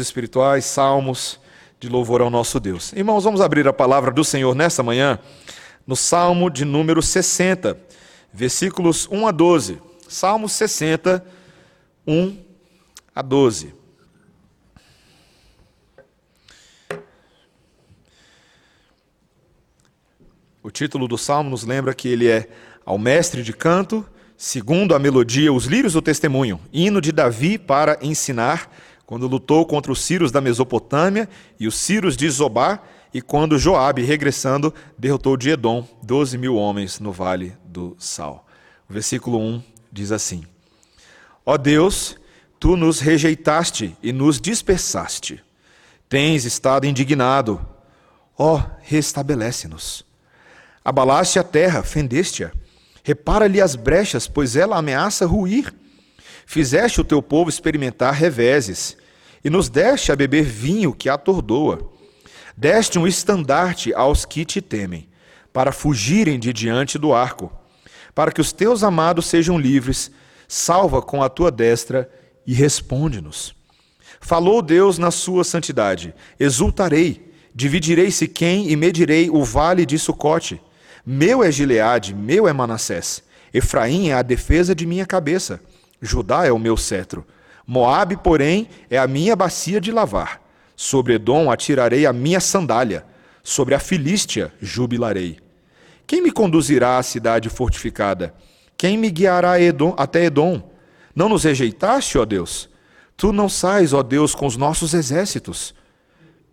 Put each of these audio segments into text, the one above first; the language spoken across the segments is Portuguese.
espirituais, salmos de louvor ao nosso Deus. Irmãos, vamos abrir a palavra do Senhor nesta manhã no Salmo de número 60, versículos 1 a 12. Salmo 60, 1 a 12. O título do salmo nos lembra que ele é ao mestre de canto, segundo a melodia, os lírios do testemunho, hino de Davi para ensinar quando lutou contra os Círios da Mesopotâmia e os Círios de Zobá, e quando Joabe, regressando, derrotou de Edom doze mil homens no Vale do Sal. O versículo 1 diz assim: Ó Deus, tu nos rejeitaste e nos dispersaste. Tens estado indignado. Ó, restabelece-nos. Abalaste a terra, fendeste-a. Repara-lhe as brechas, pois ela ameaça ruir. Fizeste o teu povo experimentar reveses e nos deste a beber vinho que atordoa. Deste um estandarte aos que te temem, para fugirem de diante do arco, para que os teus amados sejam livres, salva com a tua destra e responde-nos. Falou Deus na sua santidade: exultarei, dividirei Siquém e medirei o vale de Sucote. Meu é Gileade, meu é Manassés. Efraim é a defesa de minha cabeça. Judá é o meu cetro. Moabe, porém, é a minha bacia de lavar. Sobre Edom atirarei a minha sandália. Sobre a Filístia jubilarei. Quem me conduzirá à cidade fortificada? Quem me guiará Edom, até Edom? Não nos rejeitaste, ó Deus? Tu não sais, ó Deus, com os nossos exércitos.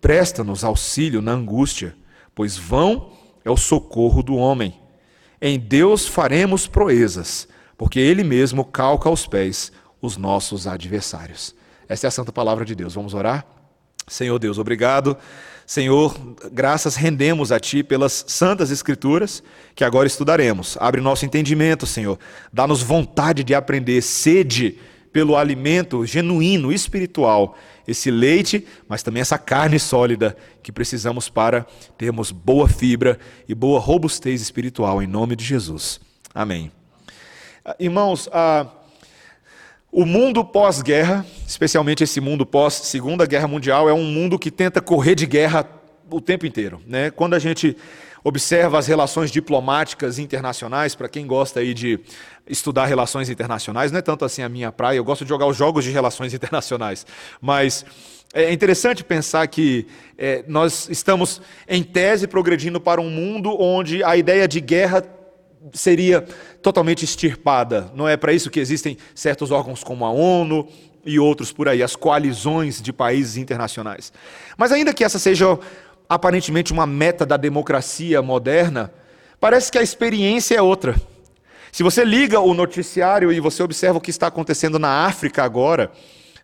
Presta-nos auxílio na angústia, pois vão é o socorro do homem. Em Deus faremos proezas, porque Ele mesmo calca aos pés os nossos adversários. Esta é a santa palavra de Deus. Vamos orar? Senhor Deus, obrigado. Senhor, graças rendemos a Ti pelas santas Escrituras que agora estudaremos. Abre nosso entendimento, Senhor. Dá-nos vontade de aprender, sede pelo alimento genuíno, espiritual, esse leite, mas também essa carne sólida que precisamos para termos boa fibra e boa robustez espiritual, em nome de Jesus. Amém. Irmãos, a. O mundo pós-guerra, especialmente esse mundo pós-segunda guerra mundial, é um mundo que tenta correr de guerra o tempo inteiro. Né? Quando a gente observa as relações diplomáticas internacionais, para quem gosta aí de estudar relações internacionais, não é tanto assim a minha praia, eu gosto de jogar os jogos de relações internacionais, mas é interessante pensar que é, nós estamos, em tese, progredindo para um mundo onde a ideia de guerra seria totalmente extirpada. Não é para isso que existem certos órgãos como a ONU e outros por aí, as coalizões de países internacionais. Mas ainda que essa seja aparentemente uma meta da democracia moderna, parece que a experiência é outra. Se você liga o noticiário e você observa o que está acontecendo na África agora,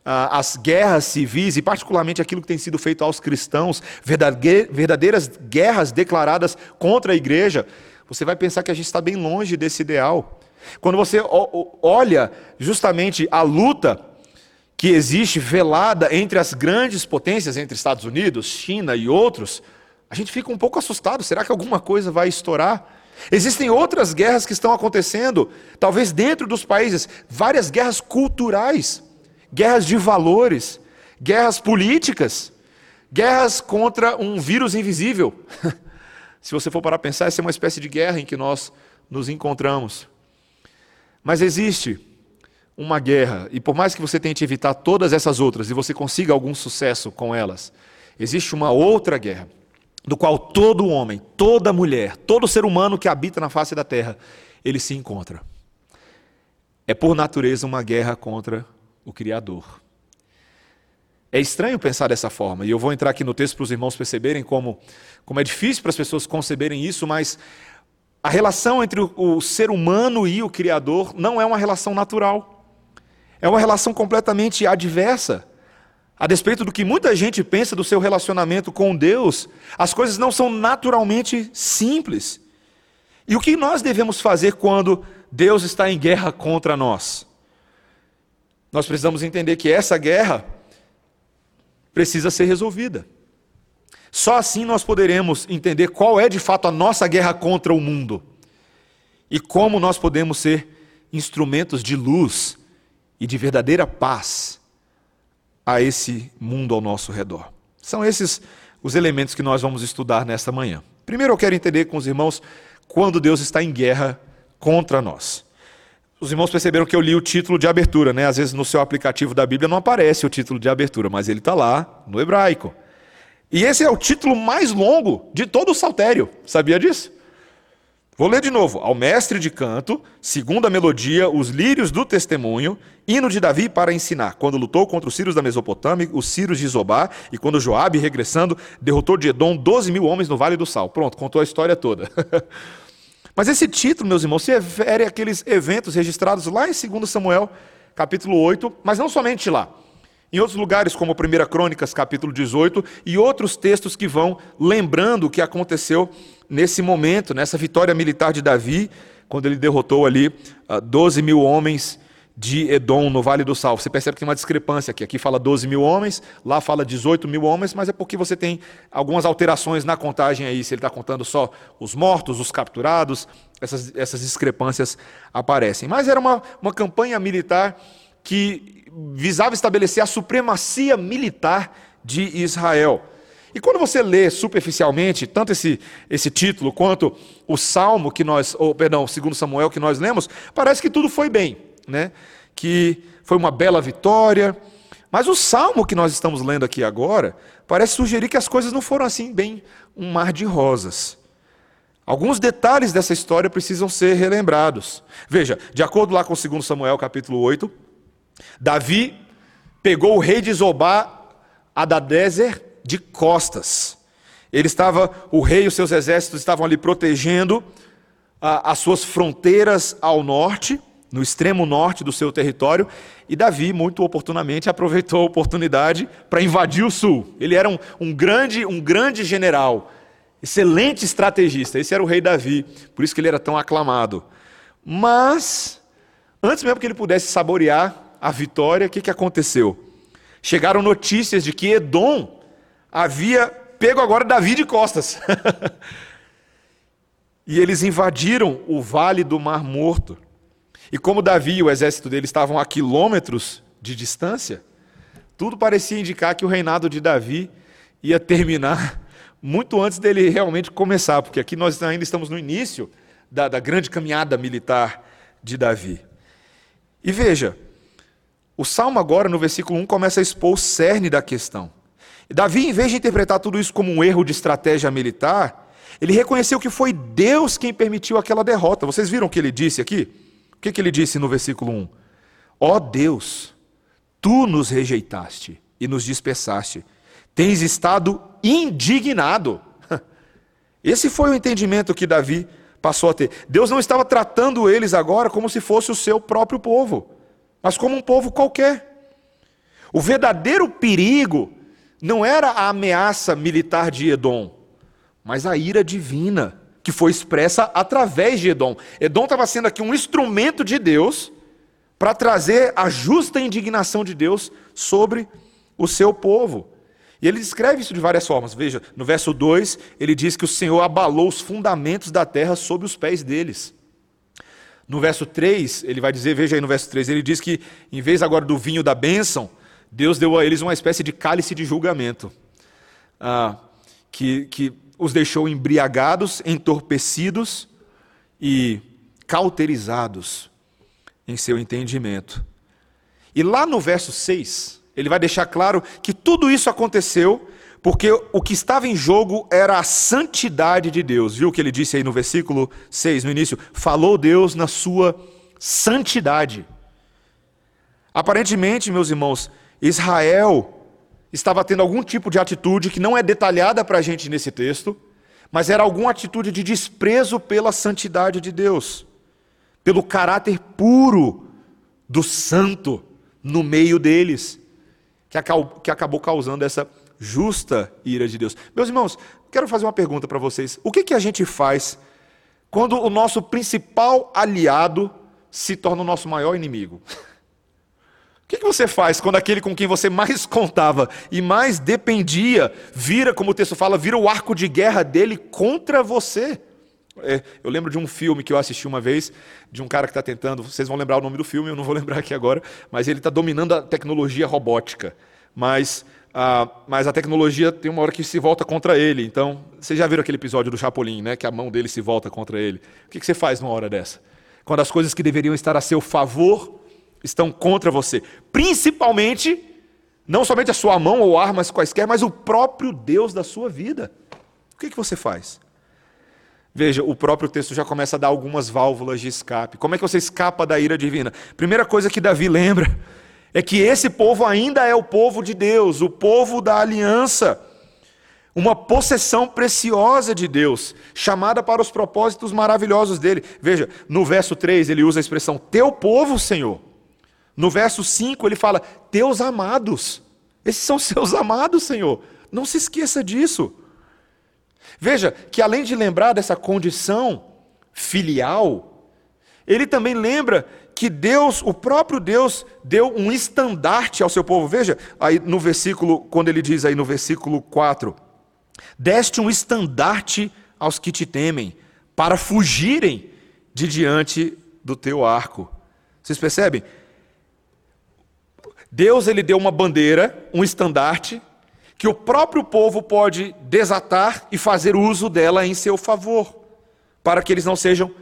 as guerras civis e particularmente aquilo que tem sido feito aos cristãos, verdadeiras guerras declaradas contra a igreja, você vai pensar que a gente está bem longe desse ideal. Quando você olha justamente a luta que existe velada entre as grandes potências, entre Estados Unidos, China e outros, a gente fica um pouco assustado. Será que alguma coisa vai estourar? Existem outras guerras que estão acontecendo, talvez dentro dos países, várias guerras culturais, guerras de valores, guerras políticas, guerras contra um vírus invisível. Se você for para pensar, essa é uma espécie de guerra em que nós nos encontramos. Mas existe uma guerra, e por mais que você tente evitar todas essas outras e você consiga algum sucesso com elas, existe uma outra guerra, do qual todo homem, toda mulher, todo ser humano que habita na face da terra, ele se encontra. É por natureza uma guerra contra o Criador. É estranho pensar dessa forma, e eu vou entrar aqui no texto para os irmãos perceberem como, como é difícil para as pessoas conceberem isso, mas a relação entre o, o ser humano e o Criador não é uma relação natural. É uma relação completamente adversa. A despeito do que muita gente pensa do seu relacionamento com Deus, as coisas não são naturalmente simples. E o que nós devemos fazer quando Deus está em guerra contra nós? Nós precisamos entender que essa guerra precisa ser resolvida. Só assim nós poderemos entender qual é de fato a nossa guerra contra o mundo e como nós podemos ser instrumentos de luz e de verdadeira paz a esse mundo ao nosso redor. São esses os elementos que nós vamos estudar nesta manhã. Primeiro eu quero entender com os irmãos quando Deus está em guerra contra nós. Os irmãos perceberam que eu li o título de abertura, né? Às vezes no seu aplicativo da Bíblia não aparece o título de abertura, mas ele está lá no hebraico. E esse é o título mais longo de todo o saltério. Sabia disso? Vou ler de novo. Ao mestre de canto, segunda melodia, os lírios do testemunho, hino de Davi para ensinar. Quando lutou contra os sírios da Mesopotâmia, os sírios de Zobá, e quando Joabe, regressando, derrotou de Edom 12 mil homens no Vale do Sal. Pronto, contou a história toda. Mas esse título, meus irmãos, se refere àqueles eventos registrados lá em 2 Samuel, capítulo 8, mas não somente lá. Em outros lugares, como 1 Crônicas, capítulo 18, e outros textos que vão lembrando o que aconteceu nesse momento, nessa vitória militar de Davi, quando ele derrotou ali 12 ah, mil homens de Edom, no Vale do Sal. Você percebe que tem uma discrepância aqui. Aqui fala 12 mil homens, lá fala 18 mil homens, mas é porque você tem algumas alterações na contagem aí. Se ele está contando só os mortos, os capturados, essas, essas discrepâncias aparecem. Mas era uma, uma campanha militar que visava estabelecer a supremacia militar de Israel. E quando você lê superficialmente, tanto esse, esse título quanto o Salmo que nós, ou perdão, segundo Samuel que nós lemos, parece que tudo foi bem né? que foi uma bela vitória. Mas o salmo que nós estamos lendo aqui agora parece sugerir que as coisas não foram assim bem um mar de rosas. Alguns detalhes dessa história precisam ser relembrados. Veja, de acordo lá com 2 Samuel capítulo 8, Davi pegou o rei de Zobá, Adadezer, de costas. Ele estava, o rei e os seus exércitos estavam ali protegendo a, as suas fronteiras ao norte, no extremo norte do seu território, e Davi, muito oportunamente, aproveitou a oportunidade para invadir o sul. Ele era um, um, grande, um grande general, excelente estrategista. Esse era o rei Davi, por isso que ele era tão aclamado. Mas, antes mesmo que ele pudesse saborear a vitória, o que, que aconteceu? Chegaram notícias de que Edom havia pego agora Davi de costas. e eles invadiram o vale do Mar Morto. E como Davi e o exército dele estavam a quilômetros de distância, tudo parecia indicar que o reinado de Davi ia terminar muito antes dele realmente começar, porque aqui nós ainda estamos no início da, da grande caminhada militar de Davi. E veja, o salmo agora, no versículo 1, começa a expor o cerne da questão. Davi, em vez de interpretar tudo isso como um erro de estratégia militar, ele reconheceu que foi Deus quem permitiu aquela derrota. Vocês viram o que ele disse aqui? O que, que ele disse no versículo 1? Ó oh Deus, tu nos rejeitaste e nos dispersaste, tens estado indignado. Esse foi o entendimento que Davi passou a ter. Deus não estava tratando eles agora como se fosse o seu próprio povo, mas como um povo qualquer. O verdadeiro perigo não era a ameaça militar de Edom, mas a ira divina que foi expressa através de Edom. Edom estava sendo aqui um instrumento de Deus para trazer a justa indignação de Deus sobre o seu povo. E ele descreve isso de várias formas. Veja, no verso 2, ele diz que o Senhor abalou os fundamentos da terra sob os pés deles. No verso 3, ele vai dizer, veja aí no verso 3, ele diz que em vez agora do vinho da bênção, Deus deu a eles uma espécie de cálice de julgamento. Ah, que, que os deixou embriagados, entorpecidos e cauterizados em seu entendimento. E lá no verso 6, ele vai deixar claro que tudo isso aconteceu porque o que estava em jogo era a santidade de Deus. Viu o que ele disse aí no versículo 6, no início? Falou Deus na sua santidade. Aparentemente, meus irmãos, Israel estava tendo algum tipo de atitude que não é detalhada para a gente nesse texto, mas era alguma atitude de desprezo pela santidade de Deus, pelo caráter puro do santo no meio deles, que acabou causando essa justa ira de Deus. Meus irmãos, quero fazer uma pergunta para vocês: o que, que a gente faz quando o nosso principal aliado se torna o nosso maior inimigo? O que, você faz quando aquele com quem você mais contava e mais dependia vira, como o texto fala, vira o arco de guerra dele contra você? É, eu lembro de um filme que eu assisti uma vez, de um cara que está tentando, vocês vão lembrar o nome do filme, eu não vou lembrar aqui agora, mas ele está dominando a tecnologia robótica. mas, mas a tecnologia tem uma hora que se volta contra ele. Então, vocês já viram aquele episódio do Chapolin, né? Que a mão dele se volta contra ele. O que, que você faz numa hora dessa? Quando as coisas que deveriam estar a seu favor estão contra você. Principalmente, não somente a sua mão ou armas quaisquer, mas o próprio Deus da sua vida. O que, que você faz? Veja, o próprio texto já começa a dar algumas válvulas de escape. Como é que você escapa da ira divina? Primeira coisa que Davi lembra é que esse povo ainda é o povo de Deus, o povo da aliança, uma possessão preciosa de Deus, chamada para os propósitos maravilhosos dele. Veja, no verso 3 ele usa a expressão teu povo, Senhor. No verso 5 ele fala teus amados. Esses são seus amados, Senhor. Não se esqueça disso. Veja que além de lembrar dessa condição filial, ele também lembra que Deus, o próprio Deus, deu um estandarte ao seu povo. Veja aí no versículo, quando ele diz aí no versículo 4: Deste um estandarte aos que te temem, para fugirem de diante do teu arco. Vocês percebem? Deus ele deu uma bandeira, um estandarte, que o próprio povo pode desatar e fazer uso dela em seu favor, para que eles não sejam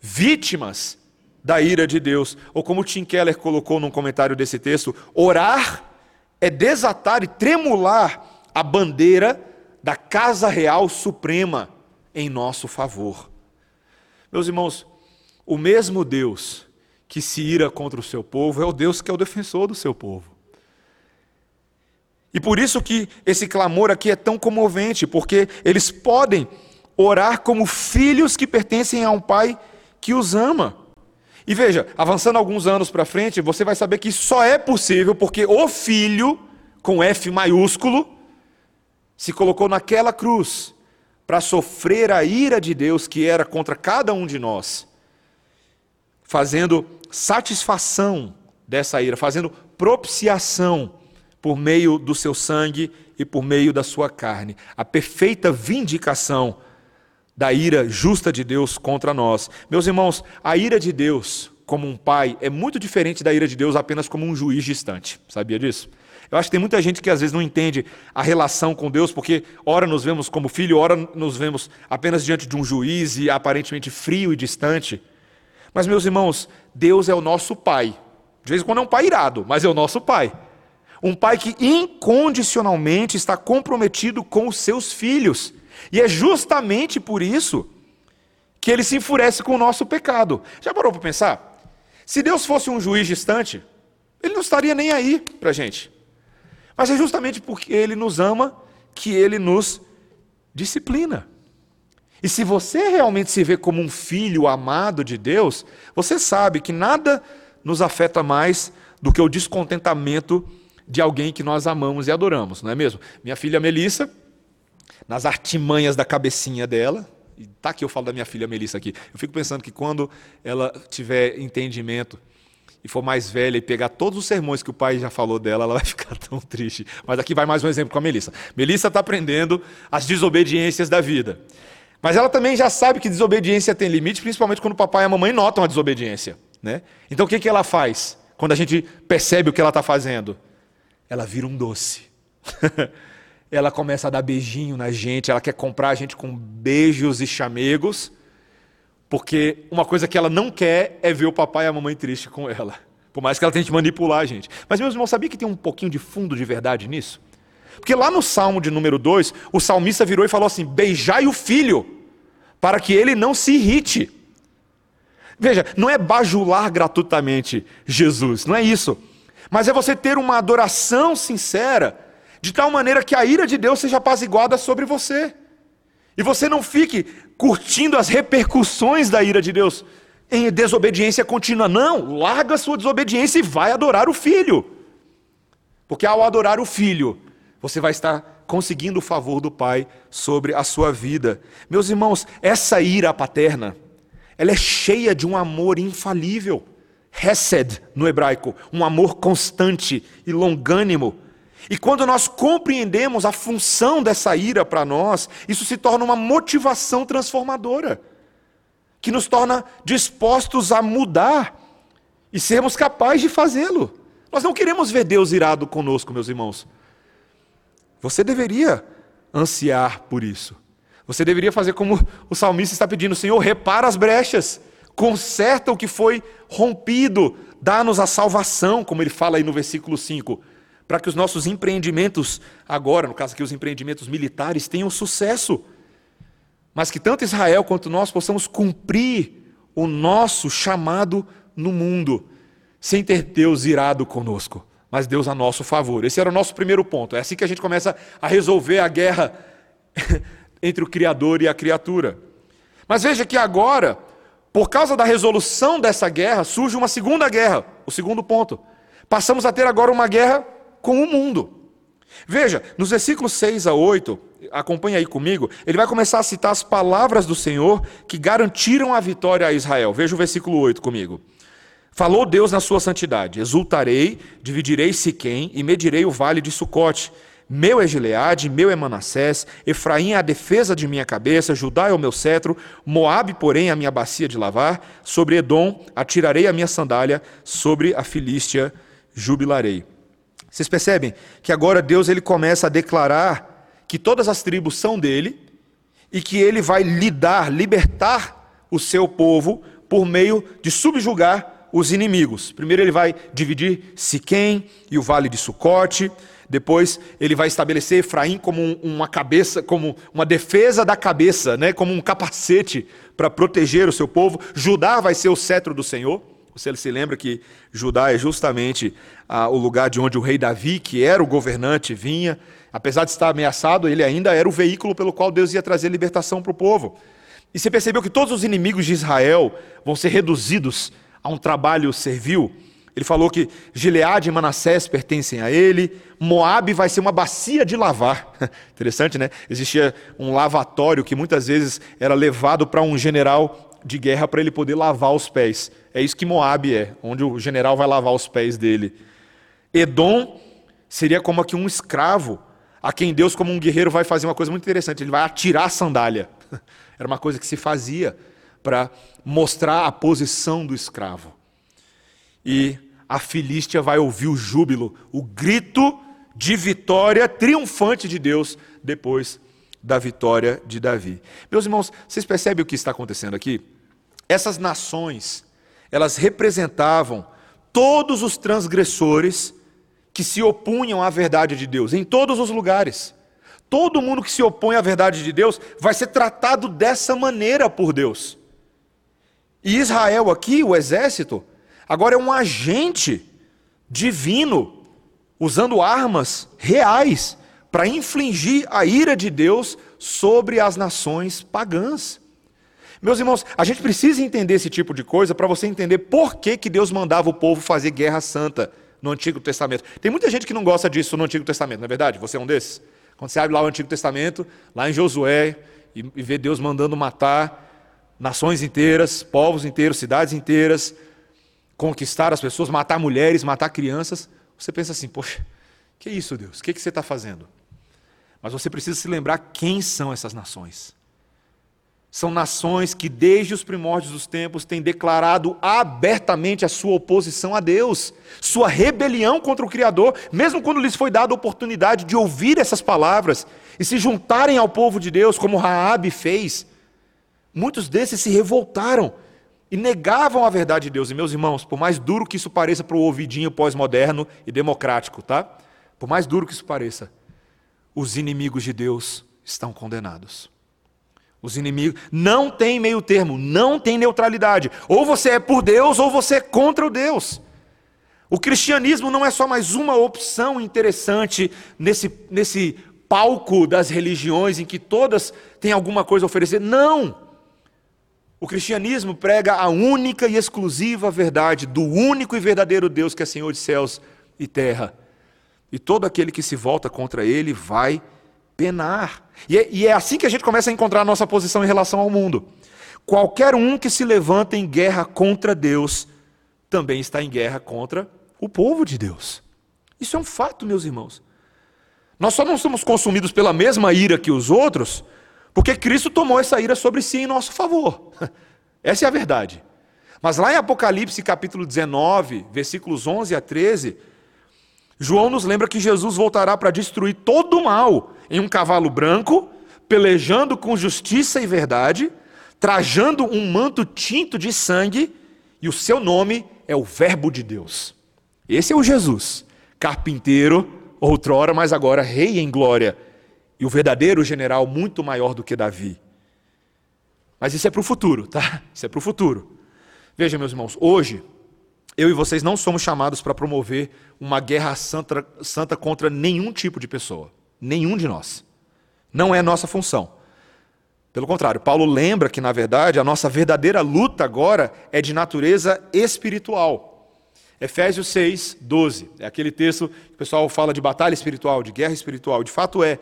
vítimas da ira de Deus. Ou como Tim Keller colocou num comentário desse texto, orar é desatar e tremular a bandeira da casa real suprema em nosso favor. Meus irmãos, o mesmo Deus que se ira contra o seu povo é o Deus que é o defensor do seu povo. E por isso que esse clamor aqui é tão comovente, porque eles podem orar como filhos que pertencem a um pai que os ama. E veja, avançando alguns anos para frente, você vai saber que só é possível porque o filho, com F maiúsculo, se colocou naquela cruz para sofrer a ira de Deus que era contra cada um de nós, fazendo satisfação dessa ira, fazendo propiciação por meio do seu sangue e por meio da sua carne. A perfeita vindicação da ira justa de Deus contra nós. Meus irmãos, a ira de Deus como um pai é muito diferente da ira de Deus apenas como um juiz distante. Sabia disso? Eu acho que tem muita gente que às vezes não entende a relação com Deus, porque ora nos vemos como filho, ora nos vemos apenas diante de um juiz e aparentemente frio e distante. Mas, meus irmãos, Deus é o nosso pai. De vez em quando é um pai irado, mas é o nosso pai. Um pai que incondicionalmente está comprometido com os seus filhos. E é justamente por isso que ele se enfurece com o nosso pecado. Já parou para pensar? Se Deus fosse um juiz distante, ele não estaria nem aí para a gente. Mas é justamente porque ele nos ama que ele nos disciplina. E se você realmente se vê como um filho amado de Deus, você sabe que nada nos afeta mais do que o descontentamento de alguém que nós amamos e adoramos, não é mesmo? Minha filha Melissa, nas artimanhas da cabecinha dela, e tá que eu falo da minha filha Melissa aqui. Eu fico pensando que quando ela tiver entendimento e for mais velha e pegar todos os sermões que o pai já falou dela, ela vai ficar tão triste. Mas aqui vai mais um exemplo com a Melissa. Melissa está aprendendo as desobediências da vida. Mas ela também já sabe que desobediência tem limite, principalmente quando o papai e a mamãe notam a desobediência. Né? Então o que, que ela faz quando a gente percebe o que ela está fazendo? ela vira um doce. ela começa a dar beijinho na gente, ela quer comprar a gente com beijos e chamegos, porque uma coisa que ela não quer é ver o papai e a mamãe triste com ela. Por mais que ela tente manipular a gente. Mas, meus irmãos, sabia que tem um pouquinho de fundo de verdade nisso? Porque lá no Salmo de número 2, o salmista virou e falou assim: Beijai o filho, para que ele não se irrite. Veja, não é bajular gratuitamente Jesus, não é isso mas é você ter uma adoração sincera, de tal maneira que a ira de Deus seja apaziguada sobre você. E você não fique curtindo as repercussões da ira de Deus em desobediência contínua. Não, larga sua desobediência e vai adorar o filho. Porque ao adorar o filho, você vai estar conseguindo o favor do Pai sobre a sua vida. Meus irmãos, essa ira paterna, ela é cheia de um amor infalível. Hesed no hebraico, um amor constante e longânimo. E quando nós compreendemos a função dessa ira para nós, isso se torna uma motivação transformadora, que nos torna dispostos a mudar e sermos capazes de fazê-lo. Nós não queremos ver Deus irado conosco, meus irmãos. Você deveria ansiar por isso. Você deveria fazer como o salmista está pedindo: Senhor, repara as brechas, conserta o que foi rompido, dá-nos a salvação, como ele fala aí no versículo 5, para que os nossos empreendimentos, agora, no caso aqui, os empreendimentos militares, tenham sucesso. Mas que tanto Israel quanto nós possamos cumprir o nosso chamado no mundo sem ter Deus irado conosco, mas Deus a nosso favor. Esse era o nosso primeiro ponto. É assim que a gente começa a resolver a guerra entre o Criador e a criatura. Mas veja que agora, por causa da resolução dessa guerra, surge uma segunda guerra, o segundo ponto. Passamos a ter agora uma guerra com o mundo. Veja, nos versículos 6 a 8, acompanha aí comigo, ele vai começar a citar as palavras do Senhor que garantiram a vitória a Israel. Veja o versículo 8 comigo. Falou Deus na sua santidade: Exultarei, dividirei Siquém e medirei o vale de Sucote. Meu é Gileade, meu é Manassés, Efraim é a defesa de minha cabeça, Judá é o meu cetro, Moabe, porém, a minha bacia de lavar, sobre Edom atirarei a minha sandália, sobre a Filístia jubilarei. Vocês percebem que agora Deus ele começa a declarar que todas as tribos são dele e que ele vai lidar, libertar o seu povo por meio de subjugar os inimigos. Primeiro ele vai dividir Siquém e o vale de Sucote. Depois ele vai estabelecer Efraim como uma cabeça, como uma defesa da cabeça, né? como um capacete para proteger o seu povo. Judá vai ser o cetro do Senhor. Você se lembra que Judá é justamente ah, o lugar de onde o rei Davi, que era o governante, vinha. Apesar de estar ameaçado, ele ainda era o veículo pelo qual Deus ia trazer libertação para o povo. E você percebeu que todos os inimigos de Israel vão ser reduzidos a um trabalho servil. Ele falou que Gileade e Manassés pertencem a ele, Moabe vai ser uma bacia de lavar. Interessante, né? Existia um lavatório que muitas vezes era levado para um general de guerra para ele poder lavar os pés. É isso que Moabe é, onde o general vai lavar os pés dele. Edom seria como aqui um escravo, a quem Deus, como um guerreiro, vai fazer uma coisa muito interessante: ele vai atirar a sandália. Era uma coisa que se fazia para mostrar a posição do escravo. E a Filístia vai ouvir o júbilo, o grito de vitória triunfante de Deus depois da vitória de Davi. Meus irmãos, vocês percebem o que está acontecendo aqui? Essas nações, elas representavam todos os transgressores que se opunham à verdade de Deus, em todos os lugares. Todo mundo que se opõe à verdade de Deus vai ser tratado dessa maneira por Deus. E Israel aqui, o exército, agora é um agente divino, usando armas reais para infligir a ira de Deus sobre as nações pagãs. Meus irmãos, a gente precisa entender esse tipo de coisa para você entender por que, que Deus mandava o povo fazer guerra santa no Antigo Testamento. Tem muita gente que não gosta disso no Antigo Testamento, não é verdade? Você é um desses? Quando você abre lá o Antigo Testamento, lá em Josué, e, e vê Deus mandando matar nações inteiras, povos inteiros, cidades inteiras, conquistar as pessoas, matar mulheres, matar crianças. Você pensa assim, poxa, que isso, Deus? O que, que você está fazendo? Mas você precisa se lembrar quem são essas nações. São nações que, desde os primórdios dos tempos, têm declarado abertamente a sua oposição a Deus, sua rebelião contra o Criador, mesmo quando lhes foi dada a oportunidade de ouvir essas palavras e se juntarem ao povo de Deus, como Raabe fez. Muitos desses se revoltaram e negavam a verdade de Deus. E meus irmãos, por mais duro que isso pareça para o ouvidinho pós-moderno e democrático, tá? Por mais duro que isso pareça, os inimigos de Deus estão condenados. Os inimigos não tem meio termo, não tem neutralidade. Ou você é por Deus ou você é contra o Deus. O cristianismo não é só mais uma opção interessante nesse, nesse palco das religiões em que todas têm alguma coisa a oferecer. Não! O cristianismo prega a única e exclusiva verdade do único e verdadeiro Deus que é Senhor de céus e terra. E todo aquele que se volta contra ele vai penar. E é, e é assim que a gente começa a encontrar a nossa posição em relação ao mundo. Qualquer um que se levanta em guerra contra Deus também está em guerra contra o povo de Deus. Isso é um fato, meus irmãos. Nós só não somos consumidos pela mesma ira que os outros, porque Cristo tomou essa ira sobre si em nosso favor. Essa é a verdade. Mas lá em Apocalipse capítulo 19, versículos 11 a 13, João nos lembra que Jesus voltará para destruir todo o mal em um cavalo branco, pelejando com justiça e verdade, trajando um manto tinto de sangue, e o seu nome é o Verbo de Deus. Esse é o Jesus, carpinteiro, outrora, mas agora rei em glória, e o verdadeiro general muito maior do que Davi. Mas isso é para o futuro, tá? Isso é para o futuro. Veja, meus irmãos, hoje eu e vocês não somos chamados para promover uma guerra santa, santa contra nenhum tipo de pessoa. Nenhum de nós. Não é nossa função. Pelo contrário, Paulo lembra que, na verdade, a nossa verdadeira luta agora é de natureza espiritual. Efésios 6, 12. É aquele texto que o pessoal fala de batalha espiritual, de guerra espiritual. De fato é.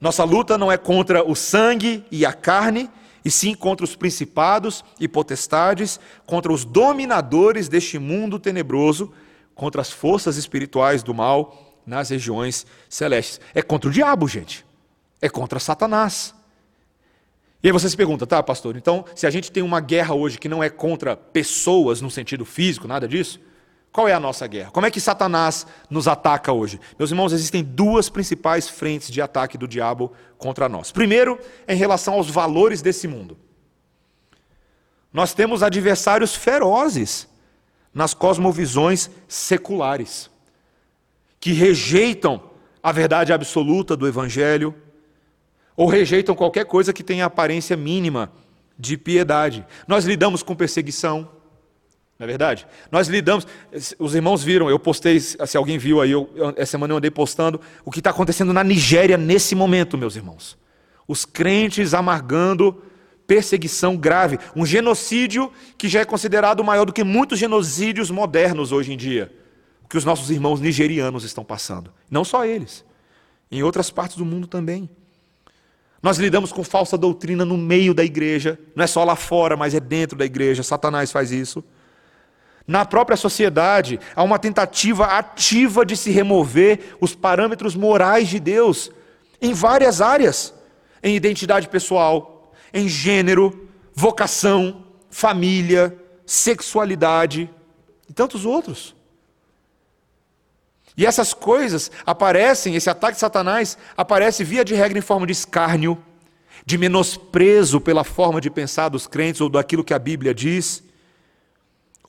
Nossa luta não é contra o sangue e a carne, e sim contra os principados e potestades, contra os dominadores deste mundo tenebroso, contra as forças espirituais do mal nas regiões celestes. É contra o diabo, gente. É contra Satanás. E aí você se pergunta, tá, pastor, então se a gente tem uma guerra hoje que não é contra pessoas no sentido físico, nada disso, qual é a nossa guerra? Como é que Satanás nos ataca hoje? Meus irmãos, existem duas principais frentes de ataque do diabo contra nós. Primeiro, em relação aos valores desse mundo. Nós temos adversários ferozes nas cosmovisões seculares, que rejeitam a verdade absoluta do Evangelho, ou rejeitam qualquer coisa que tenha aparência mínima de piedade. Nós lidamos com perseguição, não é verdade? Nós lidamos, os irmãos viram, eu postei, se alguém viu aí, eu, essa semana eu andei postando, o que está acontecendo na Nigéria nesse momento, meus irmãos. Os crentes amargando perseguição grave, um genocídio que já é considerado maior do que muitos genocídios modernos hoje em dia, o que os nossos irmãos nigerianos estão passando. Não só eles, em outras partes do mundo também. Nós lidamos com falsa doutrina no meio da igreja, não é só lá fora, mas é dentro da igreja. Satanás faz isso. Na própria sociedade, há uma tentativa ativa de se remover os parâmetros morais de Deus em várias áreas, em identidade pessoal, em gênero, vocação, família, sexualidade e tantos outros. E essas coisas aparecem, esse ataque de Satanás aparece via de regra em forma de escárnio, de menosprezo pela forma de pensar dos crentes ou daquilo que a Bíblia diz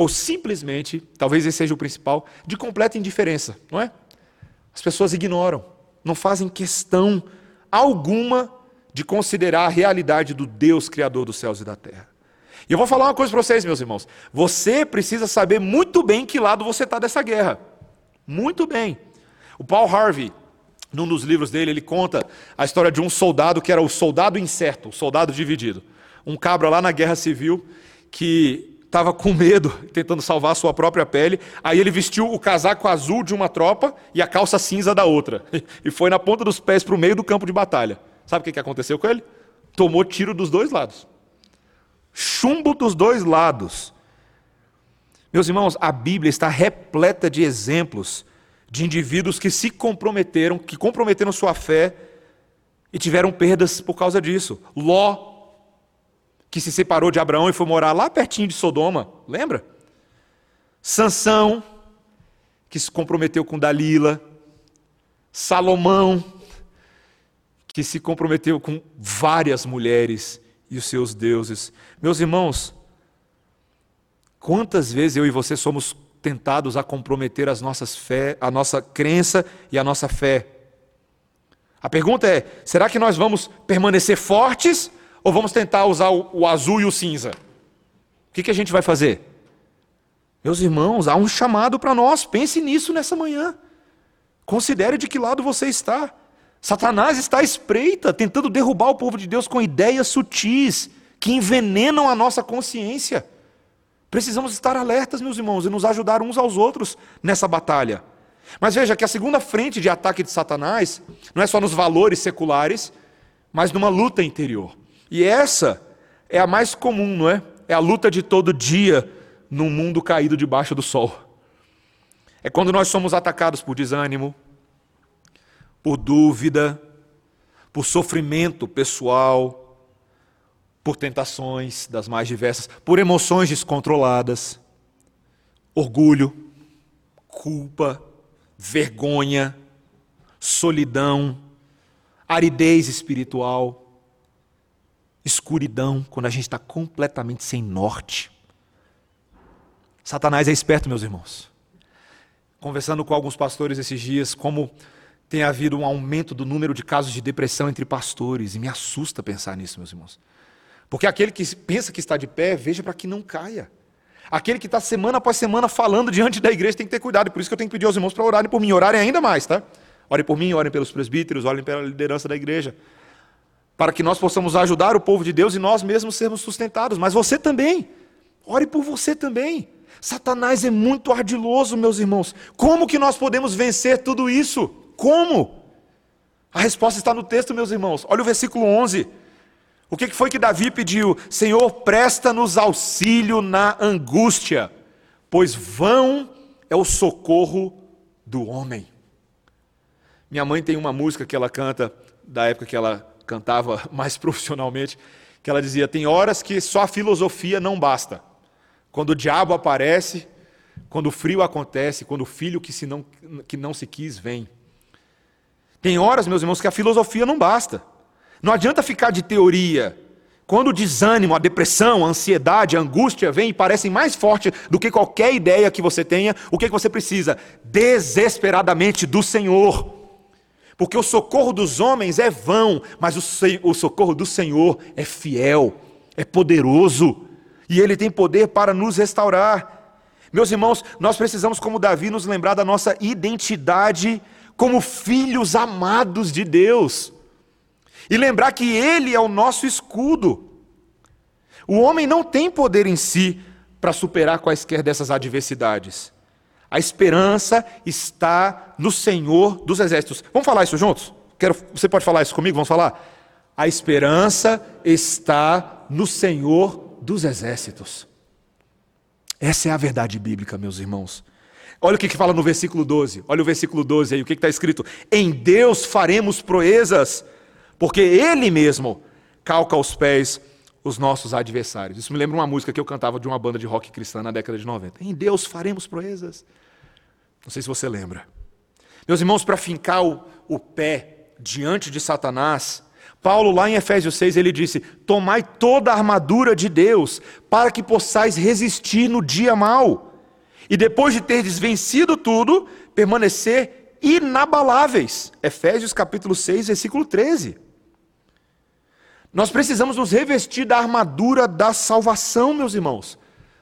ou simplesmente, talvez esse seja o principal, de completa indiferença, não é? As pessoas ignoram, não fazem questão alguma de considerar a realidade do Deus Criador dos céus e da terra. E eu vou falar uma coisa para vocês, meus irmãos. Você precisa saber muito bem que lado você está dessa guerra. Muito bem. O Paul Harvey, num dos livros dele, ele conta a história de um soldado que era o soldado incerto, o soldado dividido. Um cabra lá na guerra civil que estava com medo, tentando salvar a sua própria pele. Aí ele vestiu o casaco azul de uma tropa e a calça cinza da outra. E foi na ponta dos pés para o meio do campo de batalha. Sabe o que aconteceu com ele? Tomou tiro dos dois lados. Chumbo dos dois lados. Meus irmãos, a Bíblia está repleta de exemplos de indivíduos que se comprometeram, que comprometeram sua fé e tiveram perdas por causa disso. Ló que se separou de Abraão e foi morar lá pertinho de Sodoma, lembra? Sansão, que se comprometeu com Dalila, Salomão, que se comprometeu com várias mulheres e os seus deuses. Meus irmãos, quantas vezes eu e você somos tentados a comprometer as nossas fé, a nossa crença e a nossa fé? A pergunta é: será que nós vamos permanecer fortes ou vamos tentar usar o, o azul e o cinza? O que, que a gente vai fazer? Meus irmãos, há um chamado para nós. Pense nisso nessa manhã. Considere de que lado você está. Satanás está à espreita, tentando derrubar o povo de Deus com ideias sutis que envenenam a nossa consciência. Precisamos estar alertas, meus irmãos, e nos ajudar uns aos outros nessa batalha. Mas veja que a segunda frente de ataque de Satanás não é só nos valores seculares, mas numa luta interior. E essa é a mais comum, não é? É a luta de todo dia num mundo caído debaixo do sol. É quando nós somos atacados por desânimo, por dúvida, por sofrimento pessoal, por tentações das mais diversas, por emoções descontroladas, orgulho, culpa, vergonha, solidão, aridez espiritual, escuridão, quando a gente está completamente sem norte. Satanás é esperto, meus irmãos. Conversando com alguns pastores esses dias, como tem havido um aumento do número de casos de depressão entre pastores, e me assusta pensar nisso, meus irmãos. Porque aquele que pensa que está de pé, veja para que não caia. Aquele que está semana após semana falando diante da igreja tem que ter cuidado, por isso que eu tenho que pedir aos irmãos para orarem por mim, orarem ainda mais, tá? Orem por mim, orem pelos presbíteros, orem pela liderança da igreja. Para que nós possamos ajudar o povo de Deus e nós mesmos sermos sustentados. Mas você também. Ore por você também. Satanás é muito ardiloso, meus irmãos. Como que nós podemos vencer tudo isso? Como? A resposta está no texto, meus irmãos. Olha o versículo 11. O que foi que Davi pediu? Senhor, presta-nos auxílio na angústia, pois vão é o socorro do homem. Minha mãe tem uma música que ela canta, da época que ela cantava mais profissionalmente, que ela dizia: Tem horas que só a filosofia não basta. Quando o diabo aparece, quando o frio acontece, quando o filho que, se não, que não se quis vem. Tem horas, meus irmãos, que a filosofia não basta. Não adianta ficar de teoria. Quando o desânimo, a depressão, a ansiedade, a angústia vem e parecem mais fortes do que qualquer ideia que você tenha, o que você precisa? Desesperadamente do Senhor. Porque o socorro dos homens é vão, mas o socorro do Senhor é fiel, é poderoso e Ele tem poder para nos restaurar. Meus irmãos, nós precisamos, como Davi, nos lembrar da nossa identidade como filhos amados de Deus. E lembrar que Ele é o nosso escudo. O homem não tem poder em si para superar quaisquer dessas adversidades. A esperança está no Senhor dos exércitos. Vamos falar isso juntos? Quero, você pode falar isso comigo? Vamos falar? A esperança está no Senhor dos exércitos. Essa é a verdade bíblica, meus irmãos. Olha o que, que fala no versículo 12. Olha o versículo 12 aí, o que está escrito? Em Deus faremos proezas, porque Ele mesmo calca aos pés os nossos adversários. Isso me lembra uma música que eu cantava de uma banda de rock cristã na década de 90. Em Deus faremos proezas. Não sei se você lembra. Meus irmãos, para fincar o, o pé diante de Satanás, Paulo, lá em Efésios 6, ele disse: Tomai toda a armadura de Deus, para que possais resistir no dia mau, e depois de ter vencido tudo, permanecer inabaláveis. Efésios capítulo 6, versículo 13. Nós precisamos nos revestir da armadura da salvação, meus irmãos,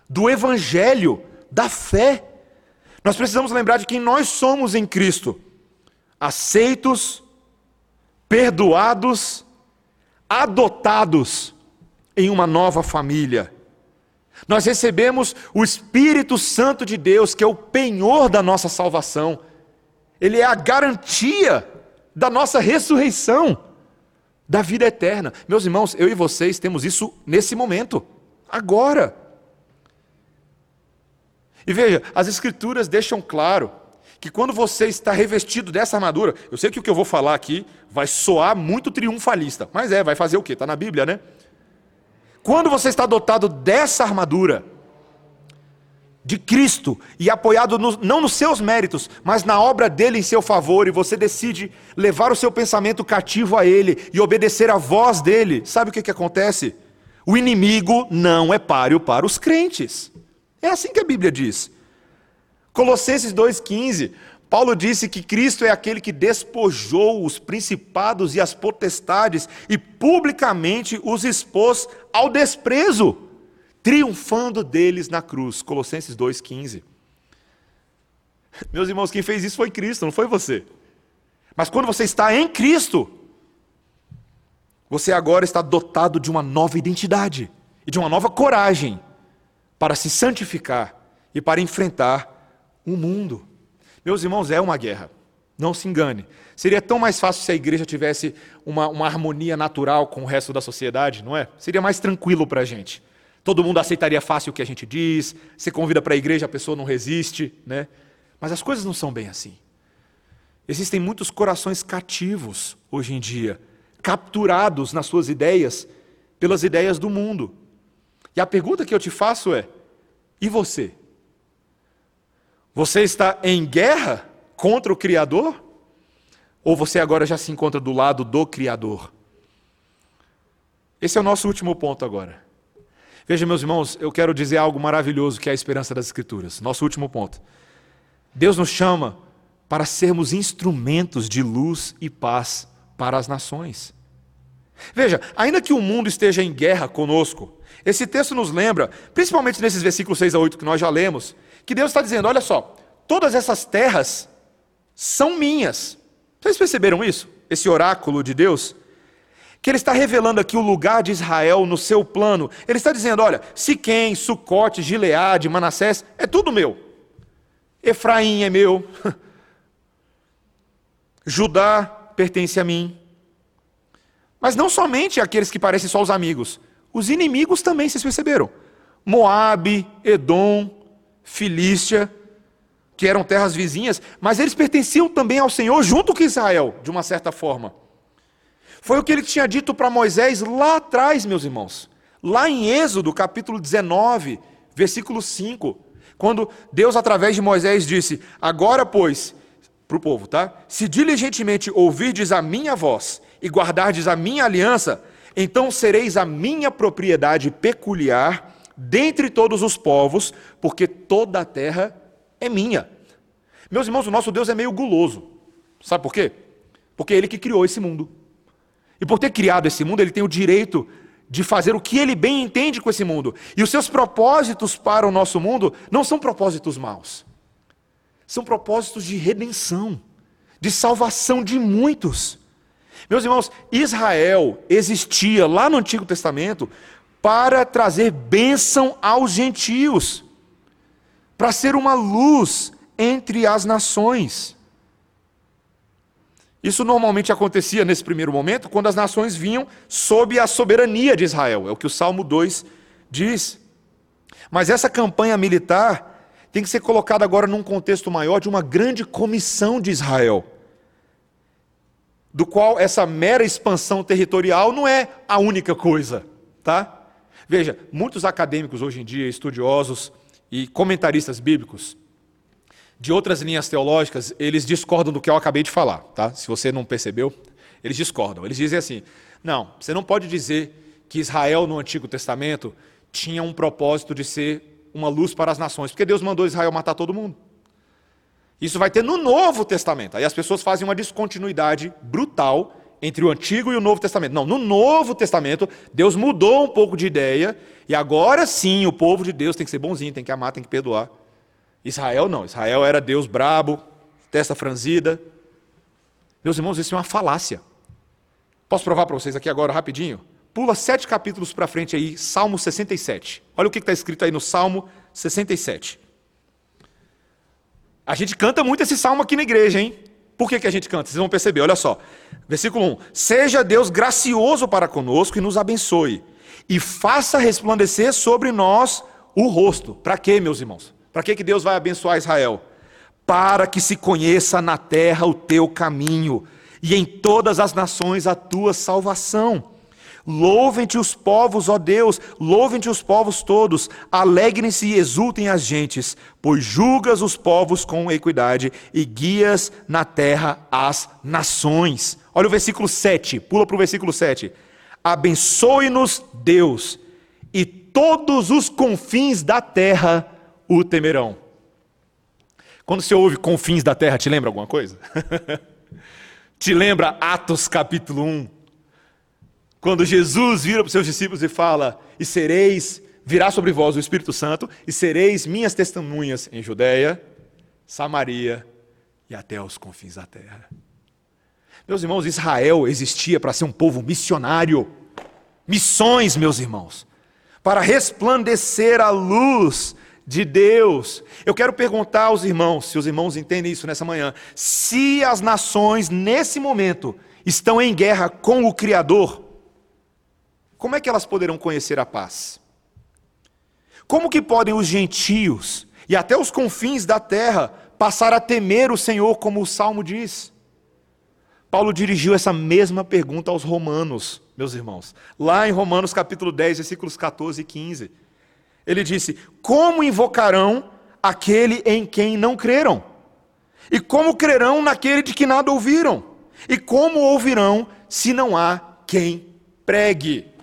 do evangelho, da fé. Nós precisamos lembrar de quem nós somos em Cristo, aceitos, perdoados adotados em uma nova família. Nós recebemos o Espírito Santo de Deus, que é o penhor da nossa salvação. Ele é a garantia da nossa ressurreição, da vida eterna. Meus irmãos, eu e vocês temos isso nesse momento, agora. E veja, as Escrituras deixam claro que quando você está revestido dessa armadura, eu sei que o que eu vou falar aqui vai soar muito triunfalista, mas é, vai fazer o quê? Está na Bíblia, né? Quando você está dotado dessa armadura, de Cristo, e apoiado no, não nos seus méritos, mas na obra dele em seu favor, e você decide levar o seu pensamento cativo a ele e obedecer à voz dele, sabe o que, que acontece? O inimigo não é páreo para os crentes. É assim que a Bíblia diz. Colossenses 2,15, Paulo disse que Cristo é aquele que despojou os principados e as potestades e publicamente os expôs ao desprezo, triunfando deles na cruz. Colossenses 2,15. Meus irmãos, quem fez isso foi Cristo, não foi você. Mas quando você está em Cristo, você agora está dotado de uma nova identidade e de uma nova coragem para se santificar e para enfrentar o mundo. Meus irmãos, é uma guerra. Não se engane. Seria tão mais fácil se a igreja tivesse uma, uma harmonia natural com o resto da sociedade, não é? Seria mais tranquilo para a gente. Todo mundo aceitaria fácil o que a gente diz, você convida para a igreja, a pessoa não resiste, né? Mas as coisas não são bem assim. Existem muitos corações cativos hoje em dia, capturados nas suas ideias pelas ideias do mundo. E a pergunta que eu te faço é: e você? Você está em guerra contra o Criador? Ou você agora já se encontra do lado do Criador? Esse é o nosso último ponto agora. Veja, meus irmãos, eu quero dizer algo maravilhoso que é a esperança das Escrituras. Nosso último ponto. Deus nos chama para sermos instrumentos de luz e paz para as nações. Veja, ainda que o mundo esteja em guerra conosco, esse texto nos lembra, principalmente nesses versículos 6 a 8 que nós já lemos, que Deus está dizendo: olha só, todas essas terras são minhas. Vocês perceberam isso? Esse oráculo de Deus? Que ele está revelando aqui o lugar de Israel no seu plano. Ele está dizendo: olha, Siquém, Sucote, Gileade, Manassés, é tudo meu. Efraim é meu. Judá pertence a mim. Mas não somente aqueles que parecem só os amigos, os inimigos também, vocês perceberam? Moabe, Edom, Filístia, que eram terras vizinhas, mas eles pertenciam também ao Senhor junto com Israel, de uma certa forma. Foi o que ele tinha dito para Moisés lá atrás, meus irmãos. Lá em Êxodo, capítulo 19, versículo 5, quando Deus, através de Moisés, disse: Agora, pois, para o povo, tá? Se diligentemente ouvirdes a minha voz e guardardes a minha aliança, então sereis a minha propriedade peculiar dentre todos os povos, porque toda a terra é minha. Meus irmãos, o nosso Deus é meio guloso. Sabe por quê? Porque é Ele que criou esse mundo. E por ter criado esse mundo, Ele tem o direito de fazer o que Ele bem entende com esse mundo. E os seus propósitos para o nosso mundo não são propósitos maus. São propósitos de redenção, de salvação de muitos. Meus irmãos, Israel existia lá no Antigo Testamento para trazer bênção aos gentios, para ser uma luz entre as nações. Isso normalmente acontecia nesse primeiro momento, quando as nações vinham sob a soberania de Israel, é o que o Salmo 2 diz. Mas essa campanha militar tem que ser colocada agora num contexto maior de uma grande comissão de Israel do qual essa mera expansão territorial não é a única coisa, tá? Veja, muitos acadêmicos hoje em dia, estudiosos e comentaristas bíblicos de outras linhas teológicas, eles discordam do que eu acabei de falar, tá? Se você não percebeu, eles discordam. Eles dizem assim: "Não, você não pode dizer que Israel no Antigo Testamento tinha um propósito de ser uma luz para as nações, porque Deus mandou Israel matar todo mundo. Isso vai ter no Novo Testamento. Aí as pessoas fazem uma descontinuidade brutal entre o Antigo e o Novo Testamento. Não, no Novo Testamento, Deus mudou um pouco de ideia, e agora sim o povo de Deus tem que ser bonzinho, tem que amar, tem que perdoar. Israel não, Israel era Deus brabo, testa franzida. Meus irmãos, isso é uma falácia. Posso provar para vocês aqui agora rapidinho? Pula sete capítulos para frente aí, Salmo 67. Olha o que está escrito aí no Salmo 67. A gente canta muito esse salmo aqui na igreja, hein? Por que, que a gente canta? Vocês vão perceber, olha só. Versículo 1: Seja Deus gracioso para conosco e nos abençoe, e faça resplandecer sobre nós o rosto. Para quê, meus irmãos? Para que, que Deus vai abençoar Israel? Para que se conheça na terra o teu caminho, e em todas as nações a tua salvação. Louvem-te os povos, ó Deus, louvem-te os povos todos, alegrem-se e exultem as gentes, pois julgas os povos com equidade e guias na terra as nações. Olha o versículo 7, pula para o versículo 7. Abençoe-nos Deus, e todos os confins da terra o temerão. Quando você ouve confins da terra, te lembra alguma coisa? te lembra Atos capítulo 1? Quando Jesus vira para os seus discípulos e fala: E sereis, virá sobre vós o Espírito Santo, e sereis minhas testemunhas em Judéia, Samaria e até os confins da terra. Meus irmãos, Israel existia para ser um povo missionário. Missões, meus irmãos, para resplandecer a luz de Deus. Eu quero perguntar aos irmãos, se os irmãos entendem isso nessa manhã, se as nações nesse momento estão em guerra com o Criador, como é que elas poderão conhecer a paz? Como que podem os gentios e até os confins da terra passar a temer o Senhor, como o salmo diz? Paulo dirigiu essa mesma pergunta aos romanos, meus irmãos, lá em Romanos capítulo 10, versículos 14 e 15. Ele disse: Como invocarão aquele em quem não creram? E como crerão naquele de que nada ouviram? E como ouvirão se não há quem pregue?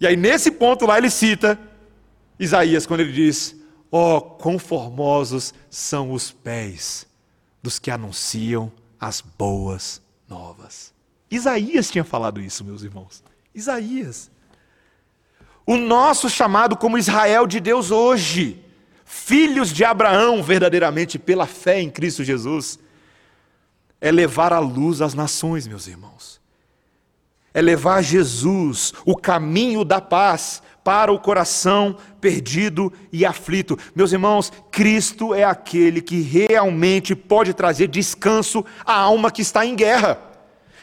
E aí, nesse ponto lá, ele cita Isaías, quando ele diz: Ó, oh, quão formosos são os pés dos que anunciam as boas novas. Isaías tinha falado isso, meus irmãos. Isaías. O nosso chamado como Israel de Deus hoje, filhos de Abraão verdadeiramente pela fé em Cristo Jesus, é levar a luz às nações, meus irmãos. É levar Jesus, o caminho da paz, para o coração perdido e aflito. Meus irmãos, Cristo é aquele que realmente pode trazer descanso à alma que está em guerra.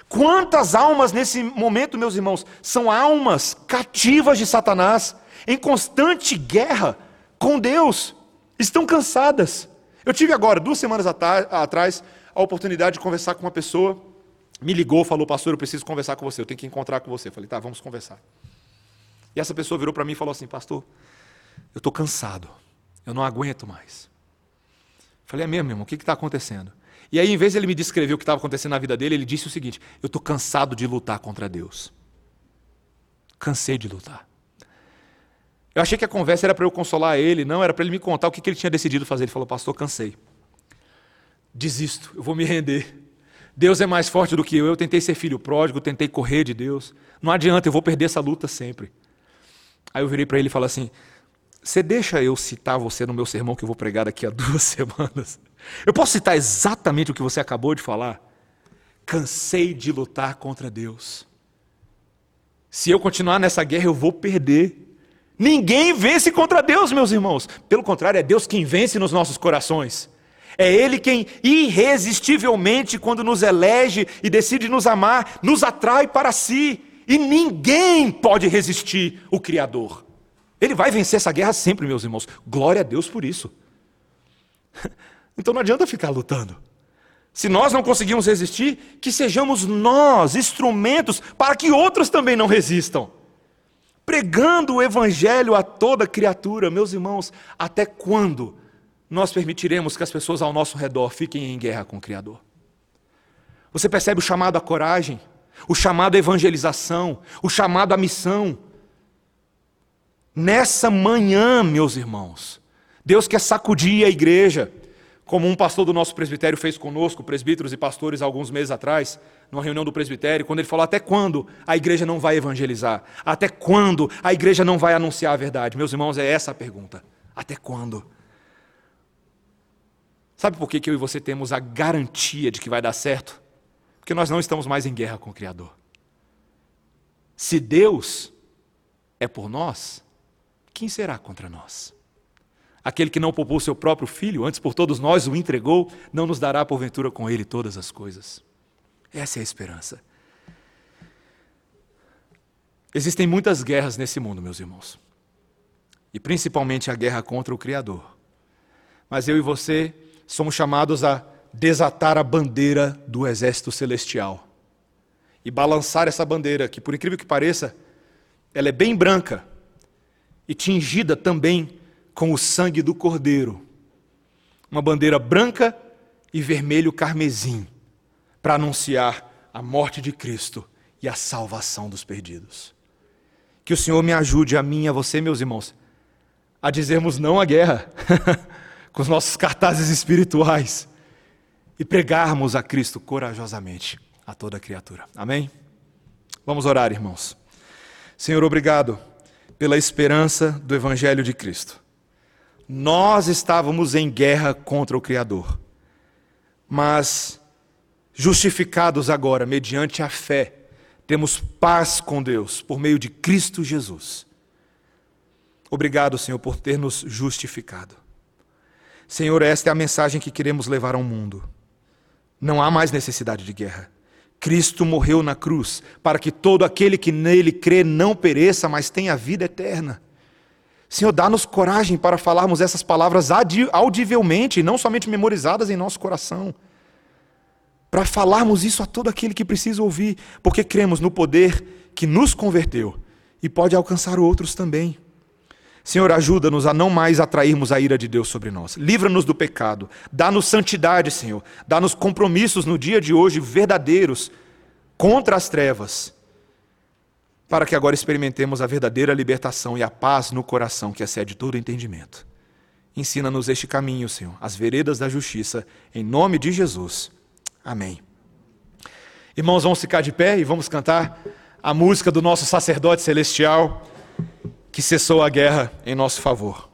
Quantas almas nesse momento, meus irmãos, são almas cativas de Satanás, em constante guerra com Deus, estão cansadas. Eu tive agora, duas semanas atrás, a oportunidade de conversar com uma pessoa, me ligou, falou, pastor, eu preciso conversar com você, eu tenho que encontrar com você. Eu falei, tá, vamos conversar. E essa pessoa virou para mim e falou assim: Pastor, eu estou cansado, eu não aguento mais. Falei: É mesmo, irmão, o que está acontecendo? E aí, em vez de ele me descrever o que estava acontecendo na vida dele, ele disse o seguinte: Eu estou cansado de lutar contra Deus. Cansei de lutar. Eu achei que a conversa era para eu consolar ele, não, era para ele me contar o que, que ele tinha decidido fazer. Ele falou: Pastor, cansei. Desisto, eu vou me render. Deus é mais forte do que eu. Eu tentei ser filho pródigo, tentei correr de Deus. Não adianta, eu vou perder essa luta sempre. Aí eu virei para ele e falei assim: Você deixa eu citar você no meu sermão que eu vou pregar daqui a duas semanas? Eu posso citar exatamente o que você acabou de falar? Cansei de lutar contra Deus. Se eu continuar nessa guerra, eu vou perder. Ninguém vence contra Deus, meus irmãos. Pelo contrário, é Deus quem vence nos nossos corações. É Ele quem irresistivelmente, quando nos elege e decide nos amar, nos atrai para si. E ninguém pode resistir o Criador. Ele vai vencer essa guerra sempre, meus irmãos. Glória a Deus por isso. Então não adianta ficar lutando. Se nós não conseguimos resistir, que sejamos nós instrumentos para que outros também não resistam. Pregando o Evangelho a toda criatura, meus irmãos, até quando nós permitiremos que as pessoas ao nosso redor fiquem em guerra com o Criador? Você percebe o chamado à coragem? o chamado à evangelização, o chamado à missão. Nessa manhã, meus irmãos, Deus quer sacudir a igreja, como um pastor do nosso presbitério fez conosco, presbíteros e pastores, alguns meses atrás, numa reunião do presbitério, quando ele falou: Até quando a igreja não vai evangelizar? Até quando a igreja não vai anunciar a verdade? Meus irmãos, é essa a pergunta. Até quando? Sabe por que eu e você temos a garantia de que vai dar certo? Porque nós não estamos mais em guerra com o Criador. Se Deus é por nós, quem será contra nós? Aquele que não poupou seu próprio filho, antes por todos nós o entregou, não nos dará porventura com ele todas as coisas. Essa é a esperança. Existem muitas guerras nesse mundo, meus irmãos. E principalmente a guerra contra o Criador. Mas eu e você somos chamados a desatar a bandeira do exército celestial e balançar essa bandeira, que por incrível que pareça, ela é bem branca e tingida também com o sangue do cordeiro. Uma bandeira branca e vermelho carmesim para anunciar a morte de Cristo e a salvação dos perdidos. Que o Senhor me ajude a mim e a você, meus irmãos, a dizermos não à guerra com os nossos cartazes espirituais e pregarmos a Cristo corajosamente a toda criatura. Amém? Vamos orar, irmãos. Senhor, obrigado pela esperança do Evangelho de Cristo. Nós estávamos em guerra contra o Criador, mas justificados agora, mediante a fé, temos paz com Deus por meio de Cristo Jesus. Obrigado, Senhor, por ter nos justificado. Senhor, esta é a mensagem que queremos levar ao mundo. Não há mais necessidade de guerra. Cristo morreu na cruz para que todo aquele que nele crê não pereça, mas tenha vida eterna. Senhor, dá-nos coragem para falarmos essas palavras audivelmente, não somente memorizadas em nosso coração. Para falarmos isso a todo aquele que precisa ouvir, porque cremos no poder que nos converteu e pode alcançar outros também. Senhor, ajuda-nos a não mais atrairmos a ira de Deus sobre nós. Livra-nos do pecado. Dá-nos santidade, Senhor. Dá-nos compromissos no dia de hoje verdadeiros contra as trevas, para que agora experimentemos a verdadeira libertação e a paz no coração que excede todo entendimento. Ensina-nos este caminho, Senhor, as veredas da justiça, em nome de Jesus. Amém. Irmãos, vamos ficar de pé e vamos cantar a música do nosso sacerdote celestial que cessou a guerra em nosso favor.